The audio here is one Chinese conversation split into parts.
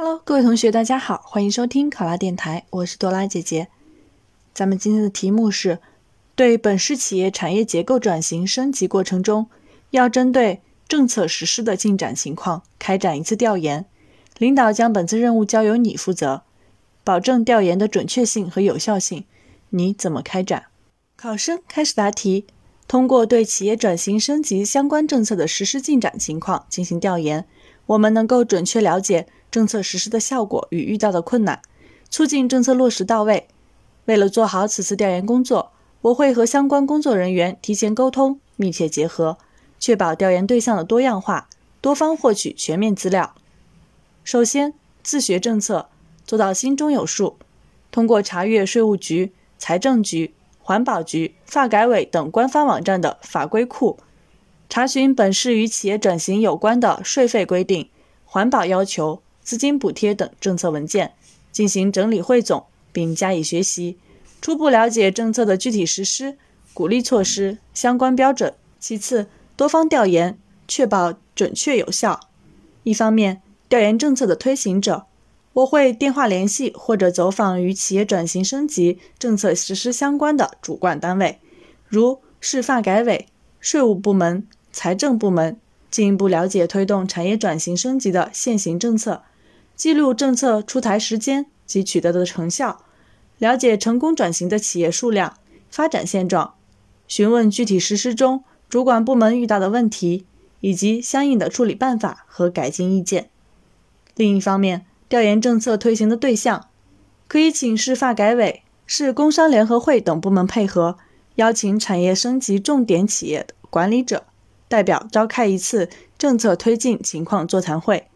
Hello，各位同学，大家好，欢迎收听考拉电台，我是多拉姐姐。咱们今天的题目是：对本市企业产业结构转型升级过程中，要针对政策实施的进展情况开展一次调研。领导将本次任务交由你负责，保证调研的准确性和有效性。你怎么开展？考生开始答题。通过对企业转型升级相关政策的实施进展情况进行调研，我们能够准确了解政策实施的效果与遇到的困难，促进政策落实到位。为了做好此次调研工作，我会和相关工作人员提前沟通，密切结合，确保调研对象的多样化，多方获取全面资料。首先，自学政策，做到心中有数，通过查阅税务局、财政局。环保局、发改委等官方网站的法规库，查询本市与企业转型有关的税费规定、环保要求、资金补贴等政策文件，进行整理汇总，并加以学习，初步了解政策的具体实施、鼓励措施、相关标准。其次，多方调研，确保准确有效。一方面，调研政策的推行者。我会电话联系或者走访与企业转型升级政策实施相关的主管单位，如市发改委、税务部门、财政部门，进一步了解推动产业转型升级的现行政策，记录政策出台时间及取得的成效，了解成功转型的企业数量、发展现状，询问具体实施中主管部门遇到的问题以及相应的处理办法和改进意见。另一方面，调研政策推行的对象，可以请市发改委、市工商联合会等部门配合，邀请产业升级重点企业的管理者代表召开一次政策推进情况座谈会，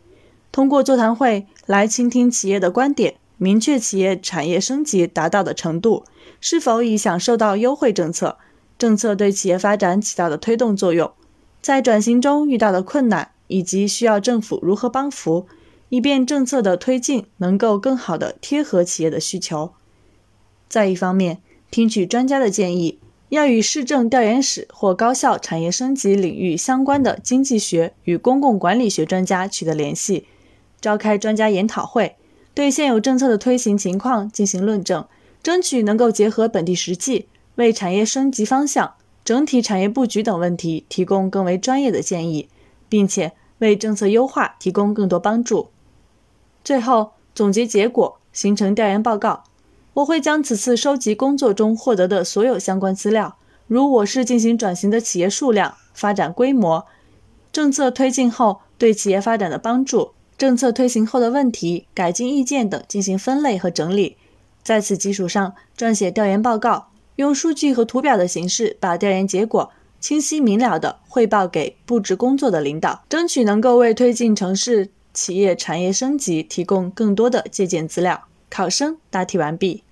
通过座谈会来倾听企业的观点，明确企业产业升级达到的程度，是否已享受到优惠政策，政策对企业发展起到的推动作用，在转型中遇到的困难以及需要政府如何帮扶。以便政策的推进能够更好地贴合企业的需求。再一方面，听取专家的建议，要与市政调研室或高校产业升级领域相关的经济学与公共管理学专家取得联系，召开专家研讨会，对现有政策的推行情况进行论证，争取能够结合本地实际，为产业升级方向、整体产业布局等问题提供更为专业的建议，并且为政策优化提供更多帮助。最后总结结果，形成调研报告。我会将此次收集工作中获得的所有相关资料，如我市进行转型的企业数量、发展规模、政策推进后对企业发展的帮助、政策推行后的问题、改进意见等进行分类和整理。在此基础上，撰写调研报告，用数据和图表的形式把调研结果清晰明了地汇报给布置工作的领导，争取能够为推进城市。企业产业升级提供更多的借鉴资料。考生答题完毕。